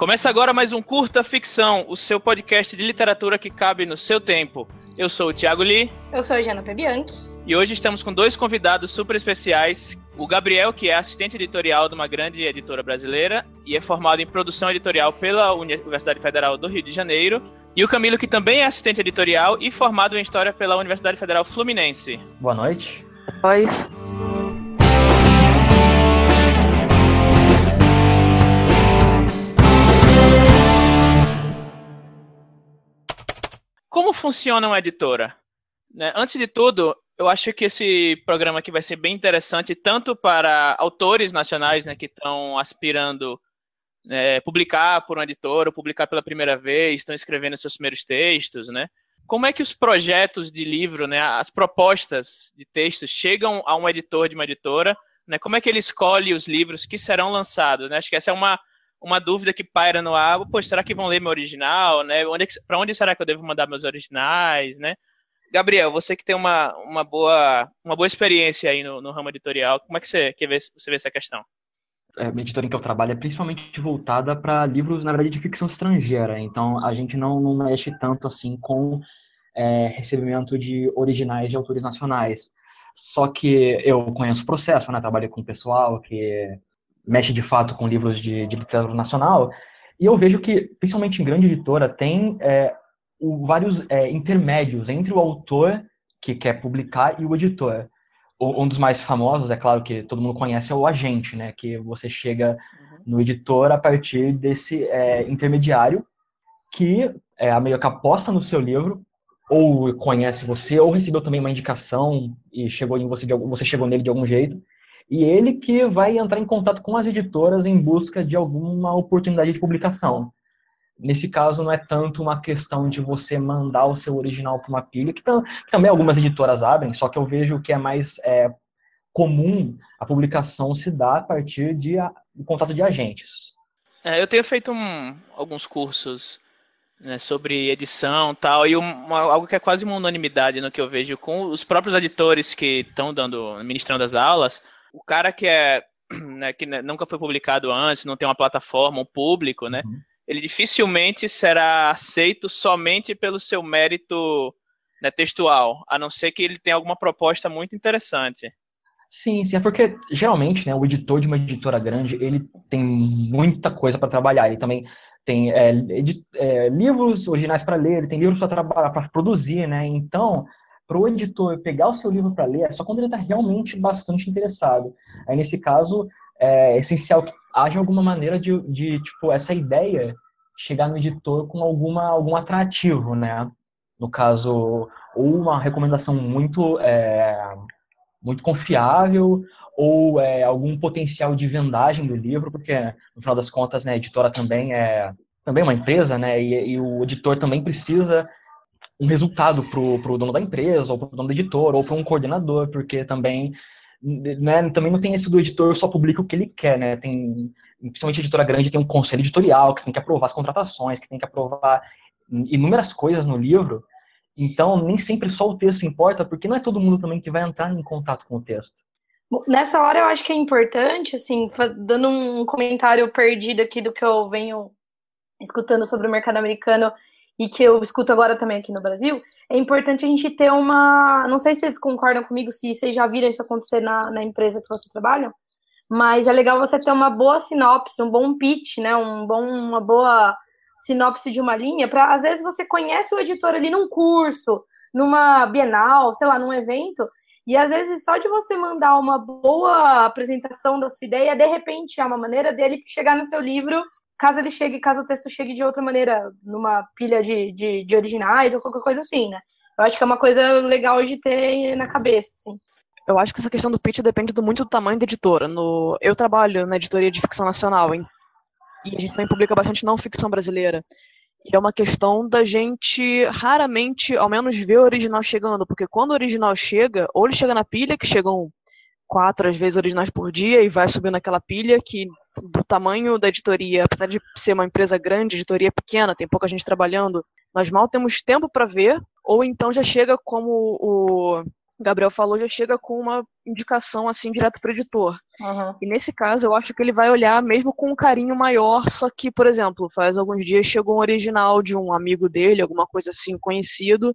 Começa agora mais um Curta Ficção, o seu podcast de literatura que cabe no seu tempo. Eu sou o Thiago Lee. Eu sou a Jana Pebianchi. E hoje estamos com dois convidados super especiais. O Gabriel, que é assistente editorial de uma grande editora brasileira e é formado em produção editorial pela Universidade Federal do Rio de Janeiro. E o Camilo, que também é assistente editorial e formado em História pela Universidade Federal Fluminense. Boa noite. Oi. Como funciona uma editora? Né? Antes de tudo, eu acho que esse programa aqui vai ser bem interessante, tanto para autores nacionais né, que estão aspirando é, publicar por uma editora, publicar pela primeira vez, estão escrevendo seus primeiros textos, né? Como é que os projetos de livro, né, as propostas de textos chegam a um editor de uma editora? Né? Como é que ele escolhe os livros que serão lançados? Né? Acho que essa é uma uma dúvida que paira no ar, pô, será que vão ler meu original, né? Onde é para onde será que eu devo mandar meus originais, né? Gabriel, você que tem uma, uma, boa, uma boa experiência aí no, no ramo editorial, como é que você, que vê, você vê essa questão? É, a editora em que eu trabalho é principalmente voltada para livros, na verdade, de ficção estrangeira. Então, a gente não, não mexe tanto assim com é, recebimento de originais de autores nacionais. Só que eu conheço o processo, né? Trabalho com pessoal que mexe de fato com livros de, de literatura nacional, e eu vejo que, principalmente em grande editora, tem é, o, vários é, intermédios entre o autor que quer publicar e o editor. O, um dos mais famosos, é claro que todo mundo conhece, é o agente, né? Que você chega uhum. no editor a partir desse é, intermediário que é, a meio que aposta no seu livro, ou conhece você, ou recebeu também uma indicação e chegou em você, de, você chegou nele de algum jeito, e ele que vai entrar em contato com as editoras em busca de alguma oportunidade de publicação. Nesse caso, não é tanto uma questão de você mandar o seu original para uma pilha, que, que, também algumas editoras abrem, só que eu vejo que é mais é, comum a publicação se dar a partir de a, contato de agentes. É, eu tenho feito um, alguns cursos né, sobre edição tal, e uma, algo que é quase uma unanimidade no que eu vejo com os próprios editores que estão dando, ministrando as aulas, o cara que é né, que nunca foi publicado antes, não tem uma plataforma, um público, né? Uhum. Ele dificilmente será aceito somente pelo seu mérito né, textual, a não ser que ele tenha alguma proposta muito interessante. Sim, sim, é porque geralmente né, o editor de uma editora grande ele tem muita coisa para trabalhar. Ele também tem é, é, livros originais para ler, ele tem livros para trabalhar, para produzir, né? Então para o editor pegar o seu livro para ler é só quando ele está realmente bastante interessado. Aí, nesse caso, é essencial que haja alguma maneira de, de tipo, essa ideia chegar no editor com alguma, algum atrativo, né? No caso, ou uma recomendação muito, é, muito confiável, ou é, algum potencial de vendagem do livro, porque, no final das contas, né, a editora também é também é uma empresa, né? E, e o editor também precisa um resultado para o dono da empresa, ou para o dono do editor, ou para um coordenador, porque também, né, também não tem esse do editor só publica o que ele quer, né? Tem, principalmente editora grande tem um conselho editorial que tem que aprovar as contratações, que tem que aprovar inúmeras coisas no livro. Então, nem sempre só o texto importa, porque não é todo mundo também que vai entrar em contato com o texto. Nessa hora eu acho que é importante, assim, dando um comentário perdido aqui do que eu venho escutando sobre o mercado americano e que eu escuto agora também aqui no Brasil, é importante a gente ter uma. Não sei se vocês concordam comigo, se vocês já viram isso acontecer na, na empresa que você trabalha, mas é legal você ter uma boa sinopse, um bom pitch, né? Um bom, uma boa sinopse de uma linha, para às vezes você conhece o editor ali num curso, numa bienal, sei lá, num evento, e às vezes só de você mandar uma boa apresentação da sua ideia, de repente é uma maneira dele chegar no seu livro caso ele chegue, caso o texto chegue de outra maneira, numa pilha de, de, de, originais ou qualquer coisa assim, né? Eu acho que é uma coisa legal de ter na cabeça, assim. Eu acho que essa questão do pitch depende muito do tamanho da editora. No, eu trabalho na editoria de ficção nacional hein? e a gente também publica bastante não ficção brasileira. E é uma questão da gente raramente, ao menos, ver o original chegando, porque quando o original chega, ou ele chega na pilha, que chegam quatro, às vezes, originais por dia, e vai subindo aquela pilha que do tamanho da editoria, apesar de ser uma empresa grande, editoria pequena, tem pouca gente trabalhando, nós mal temos tempo para ver, ou então já chega como o, Gabriel falou, já chega com uma indicação assim direto para o editor. Uhum. E nesse caso, eu acho que ele vai olhar mesmo com um carinho maior, só que, por exemplo, faz alguns dias chegou um original de um amigo dele, alguma coisa assim conhecido,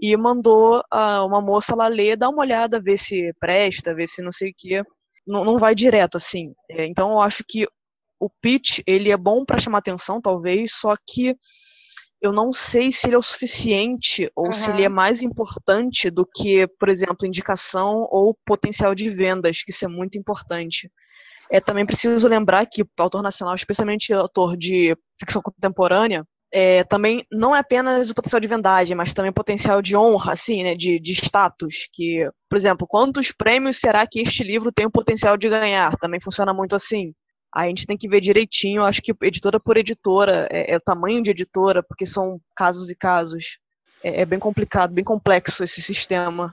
e mandou uh, uma moça lá ler, dar uma olhada, ver se presta, ver se não sei o que. Não, não vai direto assim. É, então eu acho que o pitch ele é bom para chamar atenção, talvez, só que eu não sei se ele é o suficiente ou uhum. se ele é mais importante do que, por exemplo, indicação ou potencial de vendas, que isso é muito importante. É, também preciso lembrar que o autor nacional, especialmente autor de ficção contemporânea, é, também não é apenas o potencial de vendagem, mas também o potencial de honra, assim, né, de, de status, que, por exemplo, quantos prêmios será que este livro tem o potencial de ganhar? Também funciona muito assim. A gente tem que ver direitinho, acho que editora por editora, é, é o tamanho de editora, porque são casos e casos. É, é bem complicado, bem complexo esse sistema.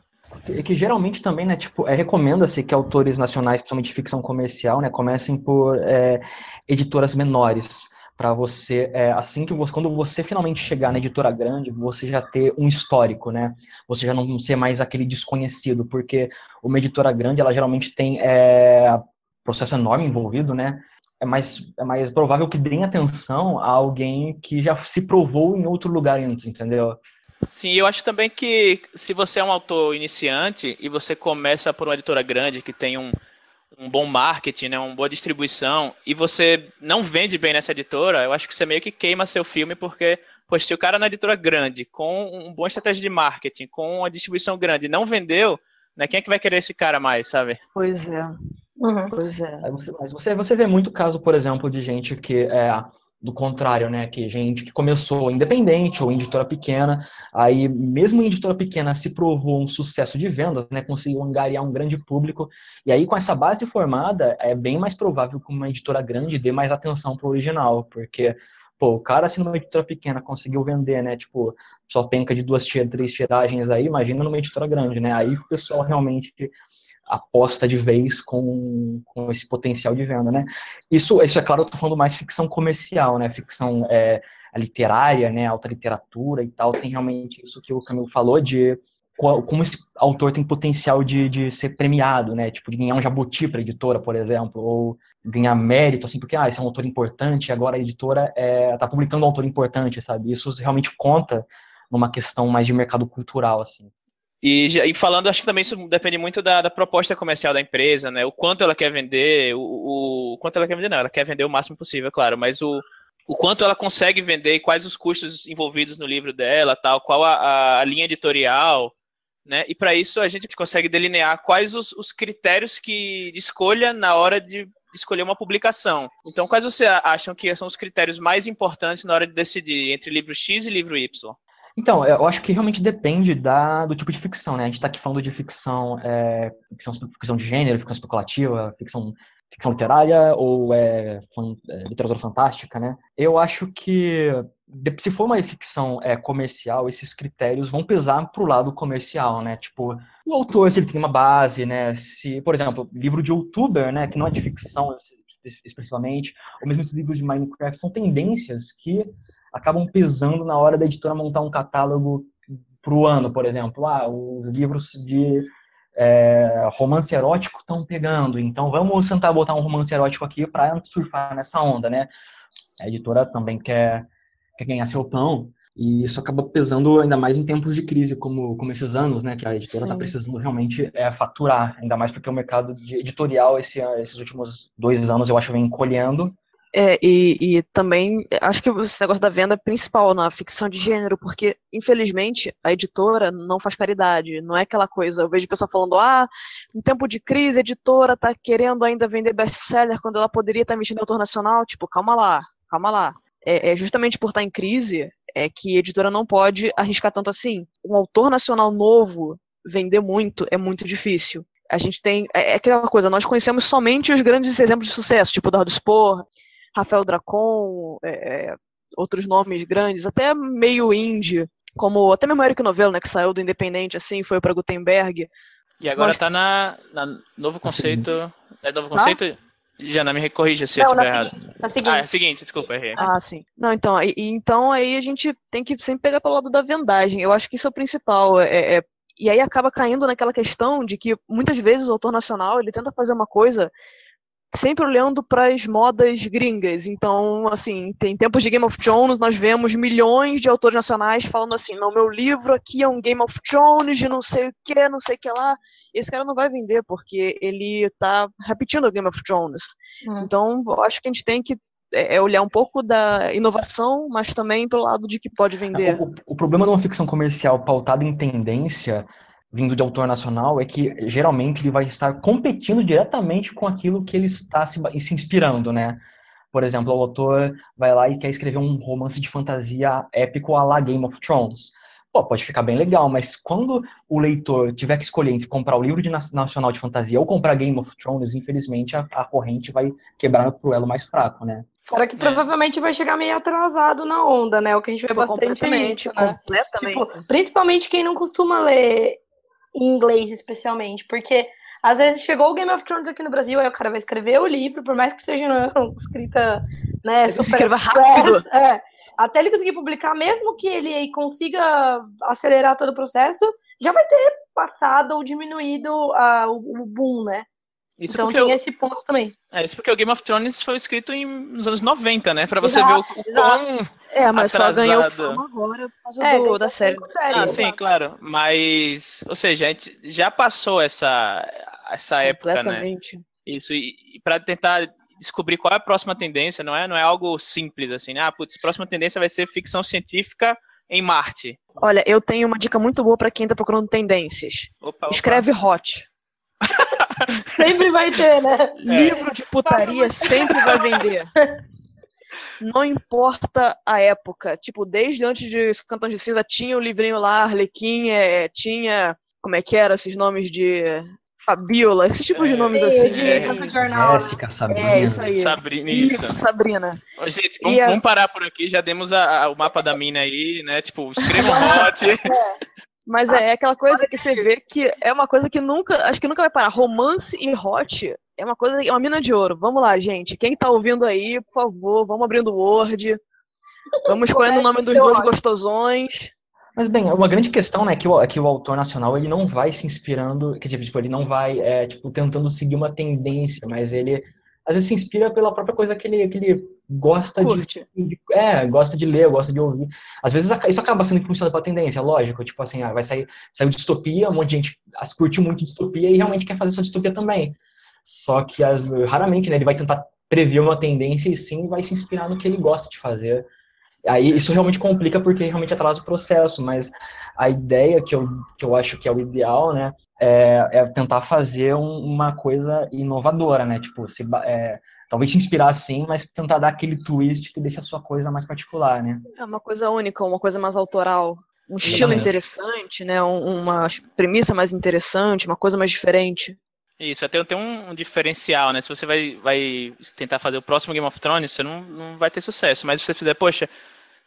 É que geralmente também, né, tipo, é, recomenda-se que autores nacionais, principalmente de ficção comercial, né, comecem por é, editoras menores, para você, é, assim que você, quando você finalmente chegar na editora grande, você já ter um histórico, né, você já não ser mais aquele desconhecido, porque uma editora grande, ela geralmente tem é, processo enorme envolvido, né? É mais, é mais provável que deem atenção a alguém que já se provou em outro lugar antes, entendeu? Sim, eu acho também que se você é um autor iniciante e você começa por uma editora grande que tem um, um bom marketing, né, uma boa distribuição, e você não vende bem nessa editora, eu acho que você meio que queima seu filme, porque, poxa, se o cara na editora grande, com um bom estratégia de marketing, com uma distribuição grande, não vendeu, né, quem é que vai querer esse cara mais, sabe? Pois é. Uhum. Pois é. Mas você, você vê muito caso, por exemplo, de gente que é do contrário, né? Que gente que começou independente ou em editora pequena, aí mesmo em editora pequena se provou um sucesso de vendas, né? Conseguiu angariar um grande público, e aí com essa base formada, é bem mais provável que uma editora grande dê mais atenção pro original, porque pô, o cara se numa editora pequena conseguiu vender, né? Tipo, só penca de duas, três tiragens aí, imagina numa editora grande, né? Aí o pessoal realmente aposta de vez com, com esse potencial de venda, né? Isso, isso é claro, eu tô falando mais ficção comercial, né? Ficção é, literária, né? Alta literatura e tal, tem realmente isso que o Camilo falou de como esse autor tem potencial de, de ser premiado, né? Tipo, de ganhar um jabuti para editora, por exemplo, ou ganhar mérito, assim, porque, ah, esse é um autor importante, agora a editora é, tá publicando um autor importante, sabe? Isso realmente conta numa questão mais de mercado cultural, assim. E, e, falando, acho que também isso depende muito da, da, proposta comercial da empresa, né? O quanto ela quer vender, o, o, quanto ela quer vender, não, ela quer vender o máximo possível, claro, mas o, o quanto ela consegue vender quais os custos envolvidos no livro dela, tal, qual a, a linha editorial, né? E para isso a gente consegue delinear quais os, os critérios que escolha na hora de escolher uma publicação. Então, quais você acham que são os critérios mais importantes na hora de decidir entre livro X e livro Y? Então, eu acho que realmente depende da, do tipo de ficção, né? A gente está aqui falando de ficção, é, ficção, ficção de gênero, ficção especulativa, ficção, ficção literária ou é, é, literatura fantástica, né? Eu acho que se for uma ficção é, comercial, esses critérios vão pesar para o lado comercial, né? Tipo, o autor, se ele tem uma base, né? Se, por exemplo, livro de youtuber, né? Que não é de ficção expressivamente, ou mesmo esses livros de Minecraft, são tendências que acabam pesando na hora da editora montar um catálogo para o ano, por exemplo. Ah, os livros de é, romance erótico estão pegando, então vamos tentar botar um romance erótico aqui para surfar nessa onda, né? A editora também quer, quer ganhar seu pão, e isso acaba pesando ainda mais em tempos de crise, como, como esses anos, né? Que a editora está precisando realmente é, faturar, ainda mais porque o mercado editorial esse, esses últimos dois anos eu acho vem encolhendo. É, e, e, também acho que esse negócio da venda é principal na ficção de gênero, porque, infelizmente, a editora não faz caridade. Não é aquela coisa. Eu vejo pessoa falando, ah, em tempo de crise, a editora está querendo ainda vender best-seller quando ela poderia estar tá mexendo em autor nacional. Tipo, calma lá, calma lá. É, é justamente por estar tá em crise é que a editora não pode arriscar tanto assim. Um autor nacional novo vender muito é muito difícil. A gente tem. É, é aquela coisa, nós conhecemos somente os grandes exemplos de sucesso, tipo Dardo Spor, Rafael Dracon, é, outros nomes grandes, até meio indie, como até mesmo Eric Novello, né, que saiu do Independente, assim, foi para Gutenberg. E agora Mas... tá na, na novo conceito, é novo conceito... Ah? Jana, me corrija se não, eu estiver errado. Na seguinte. Ah, é seguinte, desculpa, errei. Ah, sim. Não, então, aí, então aí a gente tem que sempre pegar pelo lado da vendagem. Eu acho que isso é o principal. É, é E aí acaba caindo naquela questão de que muitas vezes o autor nacional ele tenta fazer uma coisa sempre olhando para as modas gringas. Então, assim, tem tempos de Game of Thrones, nós vemos milhões de autores nacionais falando assim: não, meu livro aqui é um Game of Thrones de não sei o que, não sei o que lá. Esse cara não vai vender, porque ele está repetindo o Game of Thrones. Hum. Então, eu acho que a gente tem que é, é olhar um pouco da inovação, mas também pelo lado de que pode vender. O, o, problema de uma ficção comercial pautada em tendência, vindo de autor nacional, é que geralmente ele vai estar competindo diretamente com aquilo que ele está se, se inspirando, né? Por exemplo, o autor vai lá e quer escrever um romance de fantasia épico à la Game of Thrones. Pô, pode ficar bem legal, mas quando o leitor tiver que escolher entre comprar o livro de nacional de fantasia ou comprar Game of Thrones, infelizmente a, a corrente vai quebrar pro elo mais fraco, né? Fora que é. provavelmente vai chegar meio atrasado na onda, né? O que a gente vê bastante é isso, né? Completamente. Tipo, principalmente quem não costuma ler em inglês, especialmente, porque às vezes chegou o Game of Thrones aqui no Brasil, aí o cara vai escrever o livro, por mais que seja não, escrita, né, super rápido. É, até ele conseguir publicar, mesmo que ele consiga acelerar todo o processo, já vai ter passado ou diminuído uh, o, o boom, né? Isso então tem esse ponto também. É, isso porque o Game of Thrones foi escrito em, nos anos 90, né? Pra você exato, ver o, o quão É, mas atrasado... só ganhou fama agora por causa é, do, da série. série. Ah, sim, claro. Mas, ou seja, a gente já passou essa, essa época, né? Isso, e, e para tentar descobrir qual é a próxima tendência, não é, não é algo simples assim, né? Ah, putz, a próxima tendência vai ser ficção científica em Marte. Olha, eu tenho uma dica muito boa para quem tá procurando tendências. Opa, opa. Escreve hot. sempre vai ter, né? Livro de putaria sempre vai vender. Não importa a época. Tipo, desde antes de Cantão de Cinza tinha o livrinho lá, Arlequim, é, tinha. Como é que era esses nomes de. Fabiola, esse tipo de é. nomes assim. De é, jornal, Jéssica, Sabrina. É, isso aí. Sabrina, isso. isso Sabrina. Ô, gente, vamos, vamos, parar por aqui. Já demos a, a, o mapa da mina aí, né? Tipo, escreva um hot. Mas é, é aquela coisa que você vê que é uma coisa que nunca, acho que nunca vai parar. Romance e hot é uma coisa, é uma mina de ouro. Vamos lá, gente. Quem tá ouvindo aí, por favor, vamos abrindo o Word. Vamos escolhendo o nome dos dois gostosões. Mas bem, uma grande questão, né, que o, é que o autor nacional ele não vai se inspirando, que tipo, ele não vai, é, tipo, tentando seguir uma tendência, mas ele às vezes se inspira pela própria coisa que ele, que ele gosta de, de, É, gosta de ler, gosta de ouvir. Às vezes isso acaba sendo influenciado pela tendência, lógico. Tipo assim, ah, vai sair, saiu distopia, um monte de gente curtiu muito distopia e realmente quer fazer sua distopia também. Só que as, raramente, né, ele vai tentar prever uma tendência e sim vai se inspirar no que ele gosta de fazer. Aí isso realmente complica porque realmente atrasa o processo, mas a ideia que eu, que eu acho que é o ideal, né, é, é tentar fazer um, uma coisa inovadora, né, tipo, se, é, talvez se inspirar sim, mas tentar dar aquele twist que deixa a sua coisa mais particular, né. É uma coisa única, uma coisa mais autoral, um estilo interessante, né, uma premissa mais interessante, uma coisa mais diferente. Isso, até tem um, um, diferencial, né? Se você vai, vai tentar fazer o próximo Game of Thrones, você não, não vai ter sucesso. Mas se você fizer, poxa,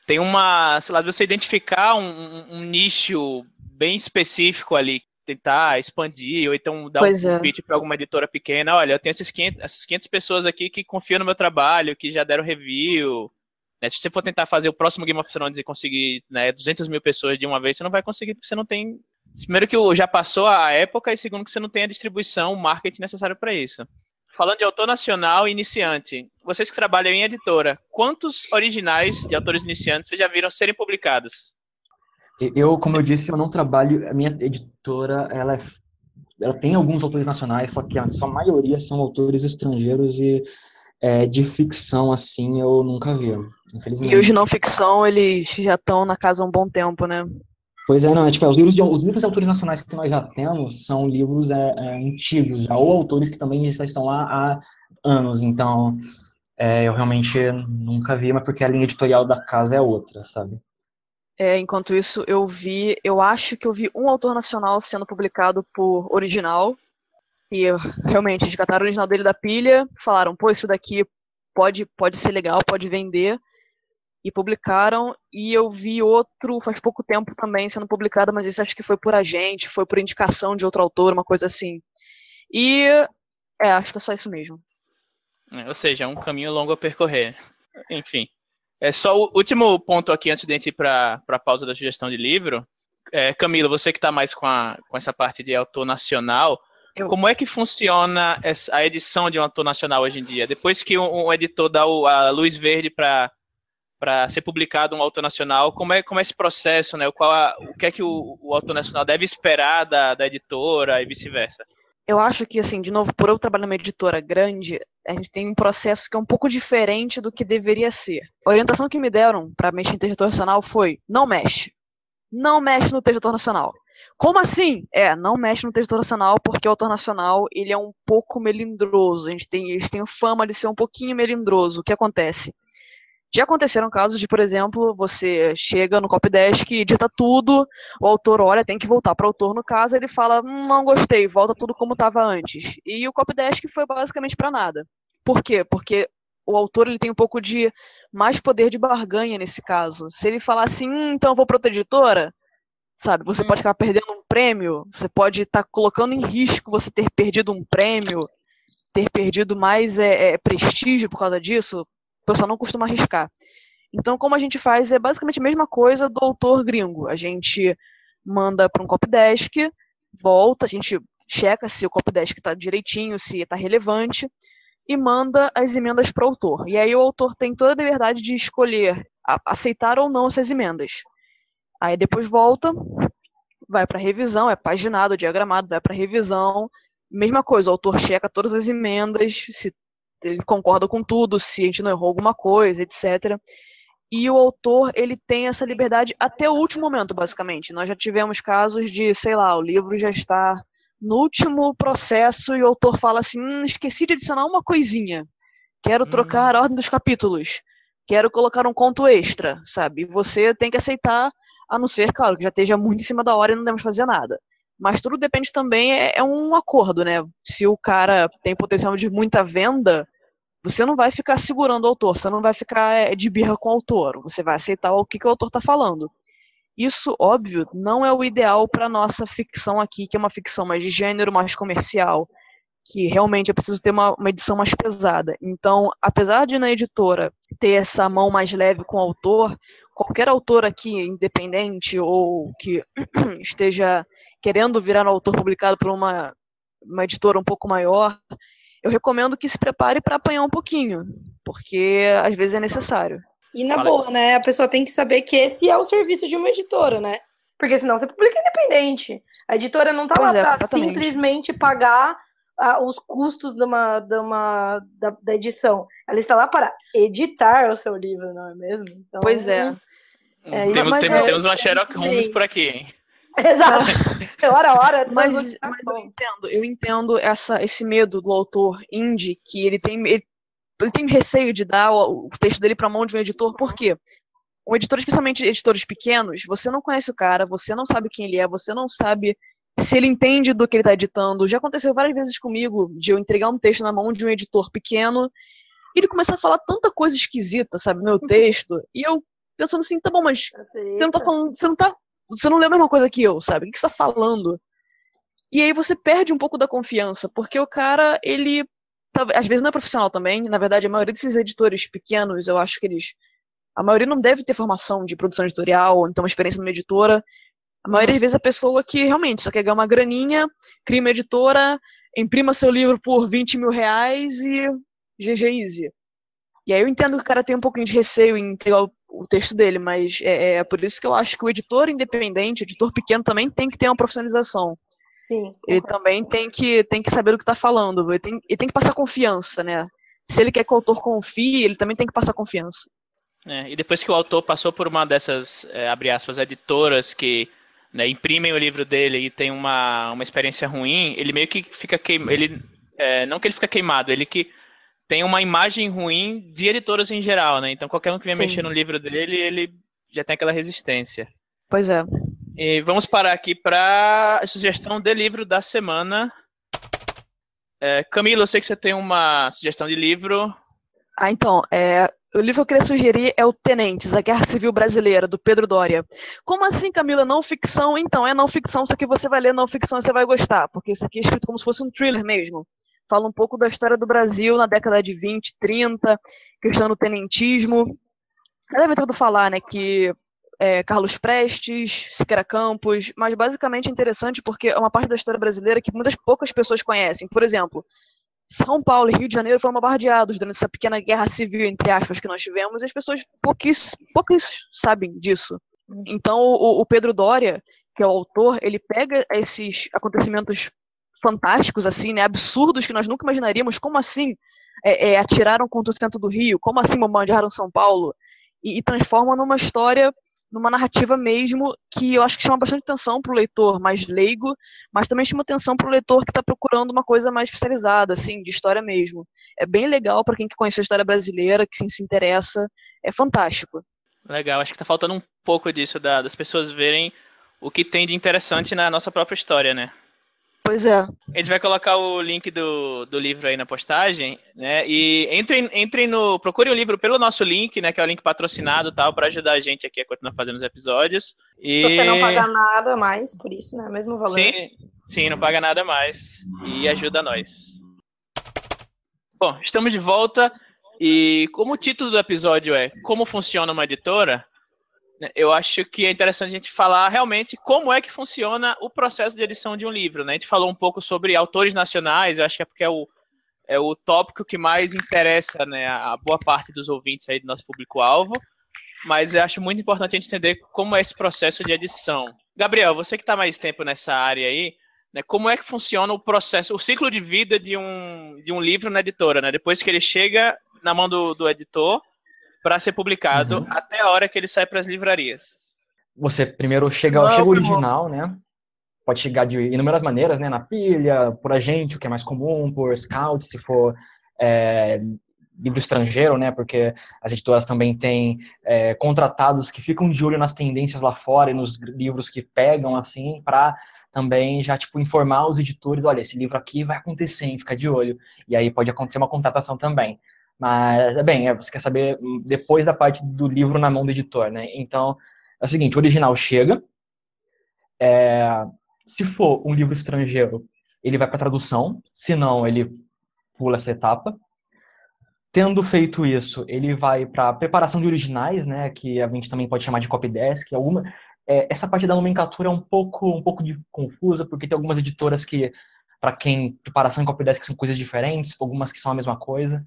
tem uma, sei lá, você identificar um, um, nicho bem específico ali, tentar expandir, ou então dar pois um é. pitch para alguma editora pequena, olha, eu tenho esses 500, essas 500 pessoas aqui que confiam no meu trabalho, que já deram review, né? Se você for tentar fazer o próximo Game of Thrones e conseguir né, 200 mil pessoas de uma vez, você não vai conseguir, porque você não tem... Primeiro que já passou a época, e segundo que você não tem a distribuição, o marketing necessário para isso. Falando de autor nacional e iniciante, vocês que trabalham em editora, quantos originais de autores iniciantes vocês já viram serem publicados? Eu, como eu disse, eu não trabalho. A minha editora, ela, é, ela tem alguns autores nacionais, só que a sua maioria são autores estrangeiros e é, de ficção, assim, eu nunca vi, infelizmente. E os de não ficção, eles já estão na casa há um bom tempo, né? Pois é, não, é tipo, é, os livros de, os livros de autores nacionais que nós já temos são livros é, é, antigos, já, ou autores que também já estão lá há anos, então é, eu realmente nunca vi, mas porque a linha editorial da casa é outra, sabe? É, enquanto isso, eu vi, eu acho que eu vi um autor nacional sendo publicado por original, e realmente, eles cataram o original dele da pilha, falaram, pô, isso daqui pode, pode ser legal, pode vender, e publicaram, e eu vi outro faz pouco tempo também sendo publicado, mas esse acho que foi por agente, foi por indicação de outro autor, uma coisa assim. E é, acho que é só isso mesmo. É, ou seja, é um caminho longo a percorrer. Enfim. É só o último ponto aqui antes de a gente ir para a pausa da sugestão de livro. é, Camila, você que está mais com, a, com essa parte de autor nacional, eu... como é que funciona essa, a edição de um autor nacional hoje em dia? Depois que um, um editor dá o, a luz verde para para ser publicado um autor nacional, como é, como é esse processo, né? O, qual a, o que é que o, o autor nacional deve esperar da, da editora e vice-versa? Eu acho que, assim, de novo, por eu trabalhar numa editora grande, a gente tem um processo que é um pouco diferente do que deveria ser. A orientação que me deram para mexer em texto nacional foi: não mexe. Não mexe no texto nacional. Como assim? É, não mexe no texto nacional porque o autor nacional ele é um pouco melindroso. A gente tem, eles têm fama de ser um pouquinho melindroso. O que acontece? Já aconteceram casos de, por exemplo, você chega no copydesk e edita tudo, o autor olha, tem que voltar para o autor no caso, ele fala, hum, não gostei, volta tudo como estava antes. E o copydesk foi basicamente para nada. Por quê? Porque o autor ele tem um pouco de mais poder de barganha nesse caso. Se ele falar assim, hum, então eu vou para outra editora, sabe, você hum. pode acabar perdendo um prêmio, você pode estar tá colocando em risco você ter perdido um prêmio, ter perdido mais é, é, prestígio por causa disso, o pessoal não costuma arriscar. Então, como a gente faz é basicamente a mesma coisa do autor gringo. A gente manda para um copydesk, volta, a gente checa se o copydesk está direitinho, se está relevante, e manda as emendas para o autor. E aí o autor tem toda a liberdade de escolher aceitar ou não essas emendas. Aí depois volta, vai para revisão, é paginado, diagramado, vai para revisão. Mesma coisa, o autor checa todas as emendas, se ele concorda com tudo, se a gente não errou alguma coisa, etc. E o autor, ele tem essa liberdade até o último momento, basicamente. Nós já tivemos casos de, sei lá, o livro já está no último processo e o autor fala assim: hum, esqueci de adicionar uma coisinha. Quero trocar a ordem dos capítulos. Quero colocar um conto extra, sabe? E você tem que aceitar, a não ser, claro, que já esteja muito em cima da hora e não devemos fazer nada. Mas tudo depende também, é, é um acordo, né? Se o cara tem potencial de muita venda, você não vai ficar segurando o autor, você não vai ficar é, de birra com o autor, você vai aceitar o que, que o autor está falando. Isso, óbvio, não é o ideal para nossa ficção aqui, que é uma ficção mais de gênero, mais comercial, que realmente é preciso ter uma, uma edição mais pesada. Então, apesar de na editora ter essa mão mais leve com o autor, qualquer autor aqui, independente ou que esteja querendo virar um autor publicado por uma, uma editora um pouco maior, eu recomendo que se prepare para apanhar um pouquinho, porque às vezes é necessário. E na Fala. boa, né? A pessoa tem que saber que esse é o serviço de uma editora, né? Porque senão você publica independente. A editora não tá pois lá é, para simplesmente pagar uh, os custos de uma, de uma, da, da, edição. Ela está lá para editar o seu livro, não é mesmo? Então, pois é. é temos, temos, é, temos uma Sherlock Holmes por aqui, hein? Exato. hora a hora. Mas, mas eu entendo, eu entendo essa, esse medo do autor indie que ele tem, ele, ele tem receio de dar o, o texto dele para a mão de um editor, por quê? Um editor, especialmente editores pequenos, você não conhece o cara, você não sabe quem ele é, você não sabe se ele entende do que ele está editando. Já aconteceu várias vezes comigo de eu entregar um texto na mão de um editor pequeno e ele começar a falar tanta coisa esquisita, sabe, no meu texto, e eu pensando assim, tá bom, mas você não tá falando, você não tá você não lê a mesma coisa que eu, sabe? O que você tá falando? E aí você perde um pouco da confiança, porque o cara, ele. Às vezes não é profissional também. Na verdade, a maioria desses editores pequenos, eu acho que eles. A maioria não deve ter formação de produção editorial, ou então uma experiência numa editora. A maioria das vezes a pessoa que realmente só quer ganhar uma graninha, cria uma editora, imprima seu livro por 20 mil reais e GG Easy. E aí eu entendo que o cara tem um pouquinho de receio em entregar o texto dele, mas é, é, por isso que eu acho que o editor independente, o editor pequeno também tem que ter uma profissionalização. Sim. Ele também tem que, tem que saber o que está falando, ele tem, ele tem que passar confiança, né? Se ele quer que o autor confie, ele também tem que passar confiança. É, e depois que o autor passou por uma dessas, é, abre aspas, editoras que né, imprimem o livro dele e tem uma, uma experiência ruim, ele meio que fica queimado. Ele, é, não que ele fica queimado, ele que tem uma imagem ruim de editoras em geral, né? Então qualquer um que venha Sim. mexer no livro dele, ele já tem aquela resistência. Pois é. E vamos parar aqui para a sugestão de livro da semana. É, Camila, eu sei que você tem uma sugestão de livro. Ah, então, é, o livro que eu queria sugerir é o Tenentes, a Guerra Civil Brasileira, do Pedro Doria. Como assim, Camila? Não ficção? Então, é não ficção, só que você vai ler não ficção e você vai gostar, porque isso aqui é escrito como se fosse um thriller mesmo fala um pouco da história do Brasil na década de 20, 30, questão do tenentismo. Deve tudo falar, né, que é, Carlos Prestes, Siqueira Campos, mas basicamente é interessante porque é uma parte da história brasileira que muitas poucas pessoas conhecem. Por exemplo, São Paulo e Rio de Janeiro foram bombardeados durante essa pequena guerra civil, entre aspas, que nós tivemos, e as pessoas pouquíssimas, sabem disso. Hum. Então, o, o Pedro Doria, que é o autor, ele pega esses acontecimentos fantásticos, assim, né, absurdos que nós nunca imaginaríamos, como assim é, é, atiraram contra o centro do Rio, como assim bombardearam São Paulo, e, e transforma numa história, numa narrativa mesmo, que eu acho que chama bastante atenção para o leitor mais leigo, mas também chama atenção para o leitor que está procurando uma coisa mais especializada, assim, de história mesmo. É bem legal para quem conhece a história brasileira, que sim, se interessa, é fantástico. Legal, acho que está faltando um pouco disso, da, das pessoas verem o que tem de interessante na nossa própria história, né? Pois é. A gente vai colocar o link do, do livro aí na postagem, né? E entrem, entrem no. Procure o livro pelo nosso link, né? Que é o link patrocinado tal, para ajudar a gente aqui a continuar fazendo os episódios. E... Você não paga nada mais por isso, né? Mesmo valor. Sim, sim, não paga nada mais. E ajuda nós. Bom, estamos de volta. E como o título do episódio é Como Funciona uma Editora, eu acho que é interessante a gente falar realmente como é que funciona o processo de edição de um livro. Né? A gente falou um pouco sobre autores nacionais, eu acho que é porque é o, é o tópico que mais interessa né, a boa parte dos ouvintes aí do nosso público-alvo, mas eu acho muito importante a gente entender como é esse processo de edição. Gabriel, você que está mais tempo nessa área aí, né, como é que funciona o processo, o ciclo de vida de um, de um livro na editora, né? Depois que ele chega na mão do, do editor, para ser publicado uhum. até a hora que ele sai para as livrarias. Você primeiro chega, Não, chega o original, né? Pode chegar de inúmeras maneiras, né? Na pilha, por agente, o que é mais comum, por scout, se for é, livro estrangeiro, né? Porque as editoras também têm é, contratados que ficam de olho nas tendências lá fora e nos livros que pegam, assim, para também já, tipo, informar os editores, olha, esse livro aqui vai acontecer, hein? fica de olho. E aí pode acontecer uma contratação também. Mas, é bem, é, você quer saber depois da parte do livro na mão do editor, né? Então, é o seguinte, o original chega, é, se for um livro estrangeiro, ele vai para tradução, se não, ele pula essa etapa. Tendo feito isso, ele vai para preparação de originais, né, que a gente também pode chamar de copy desk. Alguma, é, essa parte da nomenclatura é um pouco, um pouco de, confusa, porque tem algumas editoras que, para quem preparação e copy desk são coisas diferentes, algumas que são a mesma coisa.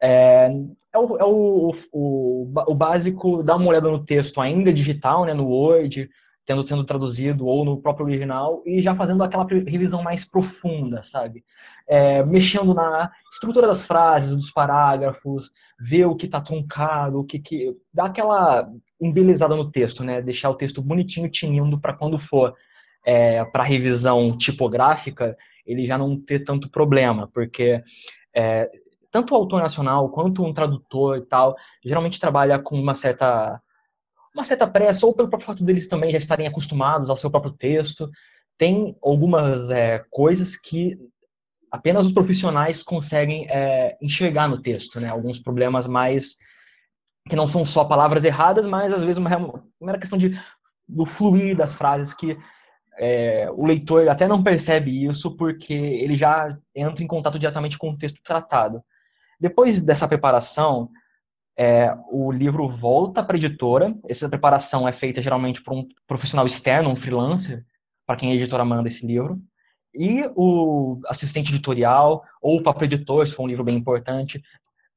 É, é, o, é o, o, o, básico, dar uma olhada no texto ainda digital, né, no Word, tendo sendo traduzido ou no próprio original e já fazendo aquela revisão mais profunda, sabe? É, mexendo na estrutura das frases, dos parágrafos, ver o que está truncado, o que, que dá aquela embelezada no texto, né? Deixar o texto bonitinho, tinindo para quando for é, para revisão tipográfica, ele já não ter tanto problema, porque é, tanto o autor nacional quanto um tradutor e tal, geralmente trabalha com uma certa uma certa pressa, ou pelo próprio fato deles também já estarem acostumados ao seu próprio texto. Tem algumas é, coisas que apenas os profissionais conseguem é, enxergar no texto, né? Alguns problemas mais que não são só palavras erradas, mas às vezes uma, uma questão de do fluir das frases que é, o leitor até não percebe isso porque ele já entra em contato diretamente com o texto tratado. Depois dessa preparação, é, o livro volta para a editora. Essa preparação é feita geralmente por um profissional externo, um freelancer, para quem a editora manda esse livro. E o assistente editorial, ou o próprio editor, se for um livro bem importante,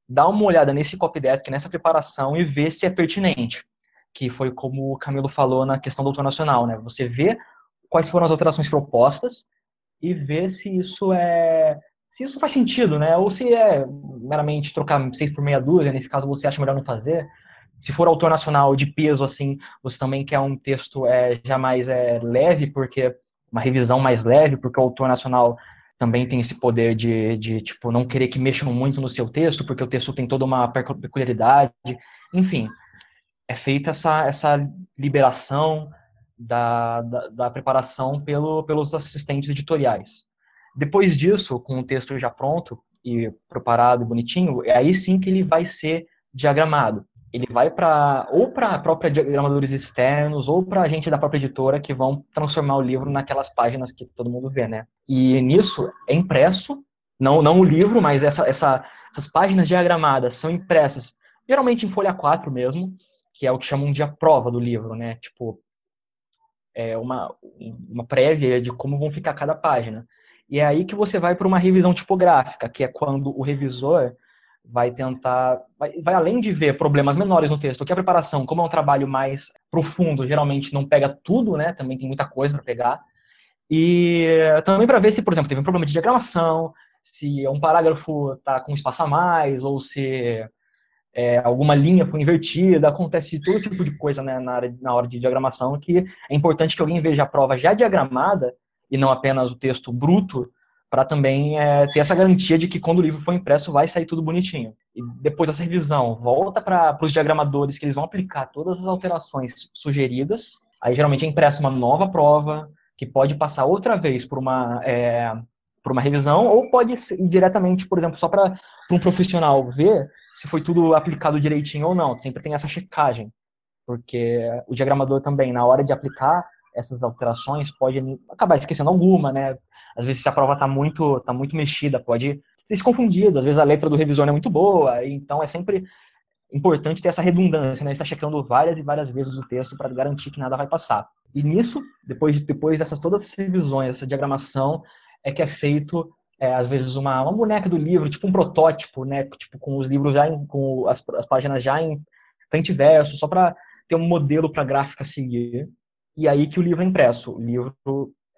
dá uma olhada nesse copy desk, nessa preparação e vê se é pertinente. Que foi como o Camilo falou na questão do autor nacional, né? Você vê quais foram as alterações propostas e vê se isso é se isso faz sentido, né? Ou se é meramente trocar seis por meia dúzia, nesse caso você acha melhor não fazer. Se for autor nacional de peso, assim, você também quer um texto é, já mais é, leve, porque uma revisão mais leve, porque o autor nacional também tem esse poder de, de, tipo, não querer que mexam muito no seu texto, porque o texto tem toda uma peculiaridade. Enfim, é feita essa, essa liberação da, da, da preparação pelo, pelos assistentes editoriais. Depois disso, com o texto já pronto e preparado, bonitinho, é aí sim que ele vai ser diagramado. Ele vai para ou para própria diagramadores externos ou para a gente da própria editora que vão transformar o livro naquelas páginas que todo mundo vê, né? E nisso é impresso, não não o livro, mas essa, essa, essas páginas diagramadas são impressas geralmente em folha 4 mesmo, que é o que chamam de a prova do livro, né? Tipo, é uma, uma prévia de como vão ficar cada página. E é aí que você vai para uma revisão tipográfica, que é quando o revisor vai tentar, vai, vai, além de ver problemas menores no texto, que a preparação, como é um trabalho mais profundo, geralmente não pega tudo, né? Também tem muita coisa para pegar. E também para ver se, por exemplo, teve um problema de diagramação, se um parágrafo está com espaço a mais, ou se é, alguma linha foi invertida, acontece todo tipo de coisa né, na, área, na hora de diagramação, que é importante que alguém veja a prova já diagramada, e não apenas o texto bruto, para também é, ter essa garantia de que quando o livro for impresso vai sair tudo bonitinho. E depois dessa revisão, volta para os diagramadores que eles vão aplicar todas as alterações sugeridas. Aí geralmente é impressa uma nova prova, que pode passar outra vez por uma, é, por uma revisão, ou pode ir diretamente, por exemplo, só para um profissional ver se foi tudo aplicado direitinho ou não. Sempre tem essa checagem, porque o diagramador também, na hora de aplicar, essas alterações, pode acabar esquecendo alguma, né? Às vezes, se a prova está muito, tá muito mexida, pode ter se confundido. Às vezes, a letra do revisor não é muito boa, então é sempre importante ter essa redundância, né? Estar checando várias e várias vezes o texto para garantir que nada vai passar. E nisso, depois, depois dessas todas essas revisões, essa diagramação, é que é feito é, às vezes uma, uma boneca do livro, tipo um protótipo, né? Tipo com os livros já em, com as, as páginas já em frente verso, só para ter um modelo para a gráfica seguir e aí que o livro é impresso. O livro.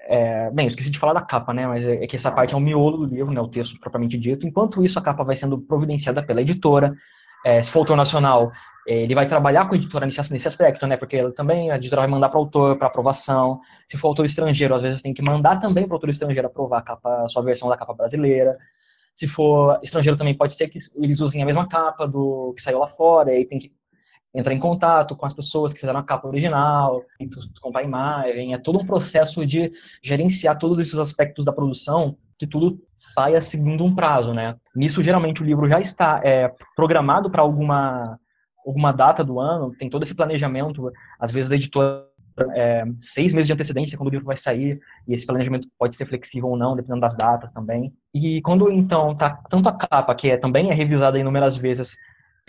É... Bem, eu esqueci de falar da capa, né? Mas é que essa parte é o miolo do livro, né? O texto propriamente dito. Enquanto isso, a capa vai sendo providenciada pela editora. É, se for autor nacional, é, ele vai trabalhar com a editora nesse, nesse aspecto, né? Porque também a editora vai mandar para o autor para aprovação. Se for autor estrangeiro, às vezes tem que mandar também para o autor estrangeiro aprovar a, capa, a sua versão da capa brasileira. Se for estrangeiro, também pode ser que eles usem a mesma capa do que saiu lá fora, e tem que entrar em contato com as pessoas que fizeram a capa original, comprar imagem, é todo um processo de gerenciar todos esses aspectos da produção que tudo saia seguindo um prazo, né? Nisso, geralmente, o livro já está é, programado para alguma, alguma data do ano, tem todo esse planejamento, às vezes a editora é, seis meses de antecedência quando o livro vai sair, e esse planejamento pode ser flexível ou não, dependendo das datas também. E quando, então, tá tanto a capa, que é, também é revisada inúmeras vezes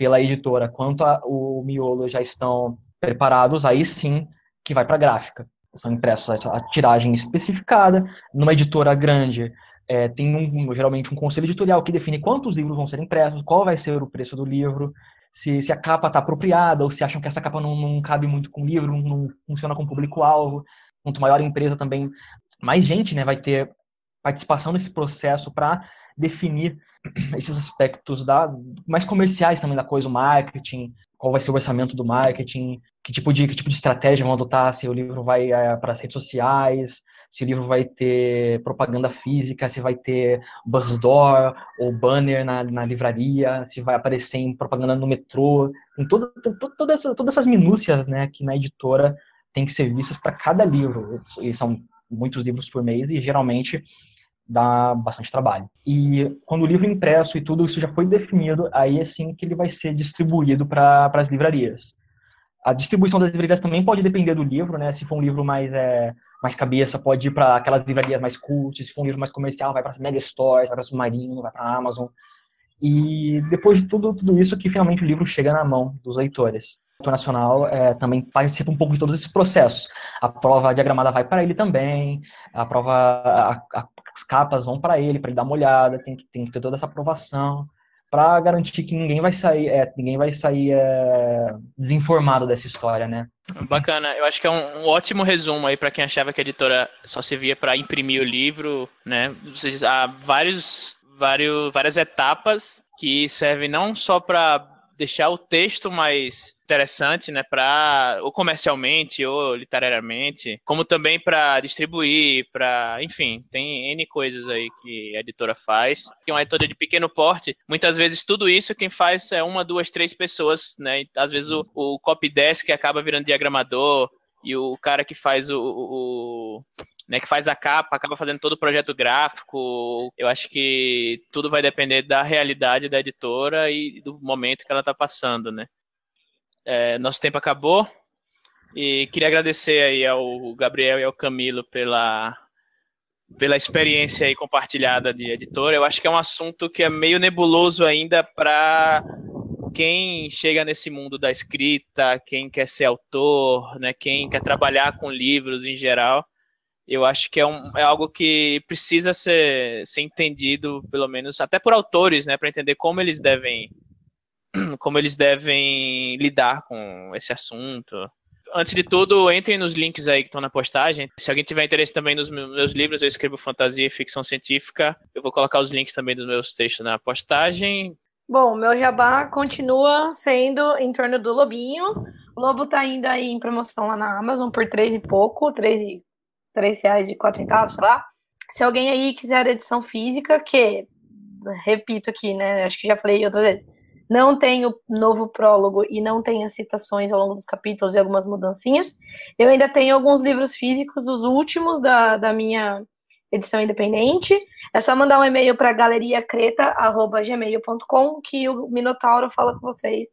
pela editora quanto a, o miolo já estão preparados, aí sim que vai para a gráfica. São impressos a tiragem especificada. Numa editora grande, é, tem um, geralmente um conselho editorial que define quantos livros vão ser impressos, qual vai ser o preço do livro, se, se a capa está apropriada, ou se acham que essa capa não, não cabe muito com o livro, não, funciona com público-alvo. Quanto maior a empresa também, mais gente né, vai ter participação nesse processo para definir esses aspectos da, mais comerciais também da coisa, o marketing, qual vai ser o orçamento do marketing, que tipo de, que tipo de estratégia vão adotar, se o livro vai é, para as redes sociais, se o livro vai ter propaganda física, se vai ter buzzdoor ou banner na, na livraria, se vai aparecer em propaganda no metrô, tem todo, tem todas, essas, todas essas minúcias né, que na editora tem que ser vistas para cada livro, e são muitos livros por mês, e geralmente dá bastante trabalho. E quando o livro impresso e tudo isso já foi definido, aí é sim que ele vai ser distribuído para as livrarias. A distribuição das livrarias também pode depender do livro, né? Se for um livro mais é, mais cabeça, pode ir para aquelas livrarias mais cult. Se for um livro mais comercial, vai para as mega stores, vai para Submarino, vai para a Amazon. E depois de tudo, tudo isso, que finalmente o livro chega na mão dos leitores. O nacional é, também participa um pouco de todos esses processos. A prova diagramada vai para ele também, a prova, a, a, as capas vão para ele, para ele dar uma olhada, tem que, tem que ter toda essa aprovação para garantir que ninguém vai sair, é, ninguém vai sair é, desinformado dessa história, né? Bacana, eu acho que é um, um ótimo resumo aí para quem achava que a editora só servia para imprimir o livro, né? Há vários, vários, várias etapas que servem não só para deixar o texto mais interessante, né, para ou comercialmente ou literariamente, como também para distribuir, para, enfim, tem N coisas aí que a editora faz. Que é uma editora de pequeno porte, muitas vezes tudo isso quem faz é uma, duas, três pessoas, né? Às vezes o, o copy desk acaba virando diagramador, e o cara que faz o, o, né, que faz a capa, acaba fazendo todo o projeto gráfico. Eu acho que tudo vai depender da realidade da editora e do momento que ela está passando, né? É, nosso tempo acabou e queria agradecer aí ao Gabriel e ao Camilo pela pela experiência aí compartilhada de editora. Eu acho que é um assunto que é meio nebuloso ainda para quem chega nesse mundo da escrita, quem quer ser autor, né, quem quer trabalhar com livros em geral, eu acho que é, um, é algo que precisa ser, ser entendido, pelo menos, até por autores, né, para entender como eles devem como eles devem lidar com esse assunto. Antes de tudo, entrem nos links aí que estão na postagem. Se alguém tiver interesse também nos meus livros, eu escrevo fantasia e ficção científica. Eu vou colocar os links também dos meus textos na postagem. Bom, meu jabá continua sendo em torno do Lobinho. O Lobo tá ainda aí em promoção lá na Amazon por três e pouco, três e três reais e quatro centavos, sei lá. Se alguém aí quiser edição física, que repito aqui, né? Acho que já falei outras vezes não tem o novo prólogo e não tem as citações ao longo dos capítulos e algumas mudancinhas. Eu ainda tenho alguns livros físicos, os últimos da, da minha edição independente. É só mandar um e-mail para galeriacreta.gmail.com que o Minotauro fala com vocês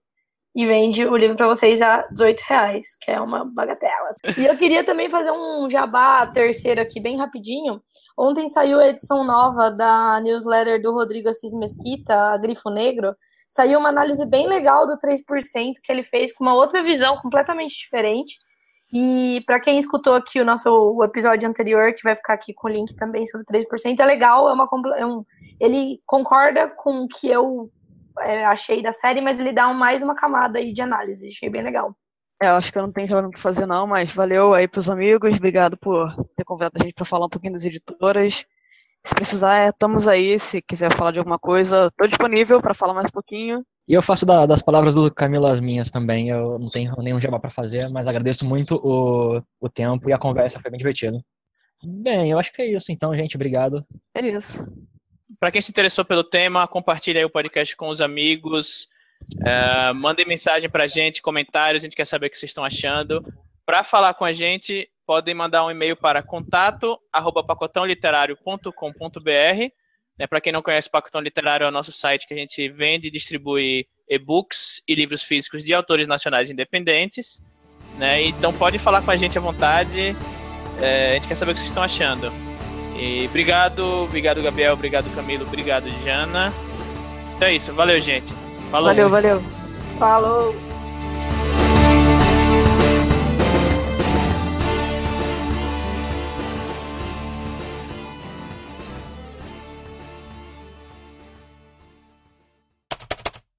e vende o livro para vocês a 18 reais, que é uma bagatela. E eu queria também fazer um jabá terceiro aqui, bem rapidinho. Ontem saiu a edição nova da newsletter do Rodrigo Assis Mesquita, Grifo Negro. Saiu uma análise bem legal do 3% que ele fez com uma outra visão completamente diferente. E para quem escutou aqui o nosso o episódio anterior, que vai ficar aqui com o link também sobre 3%, é legal, é uma, é um, ele concorda com o que eu é, achei da série, mas ele dá um, mais uma camada aí de análise. Achei bem legal. É, eu acho que eu não tenho nada para fazer não, mas valeu aí pros amigos, obrigado por ter convidado a gente para falar um pouquinho das editoras. Se precisar, estamos aí, se quiser falar de alguma coisa, estou disponível para falar mais um pouquinho. E eu faço da, das palavras do Camilo as minhas também, eu não tenho nenhum jabá para fazer, mas agradeço muito o, o tempo e a conversa foi bem divertida. Bem, eu acho que é isso então, gente, obrigado. É isso. Para quem se interessou pelo tema, compartilhe o podcast com os amigos. Uh, mandem mensagem para a gente, comentários, a gente quer saber o que vocês estão achando. Para falar com a gente, podem mandar um e-mail para contato@pacotãoliterário.com.br. Né, para quem não conhece, Pacotão Literário é o nosso site que a gente vende e distribui e-books e livros físicos de autores nacionais independentes. Né, então pode falar com a gente à vontade. É, a gente quer saber o que vocês estão achando. E obrigado, obrigado Gabriel, obrigado Camilo, obrigado Jana. Então é isso, valeu gente. Falou. Valeu, valeu. Falou.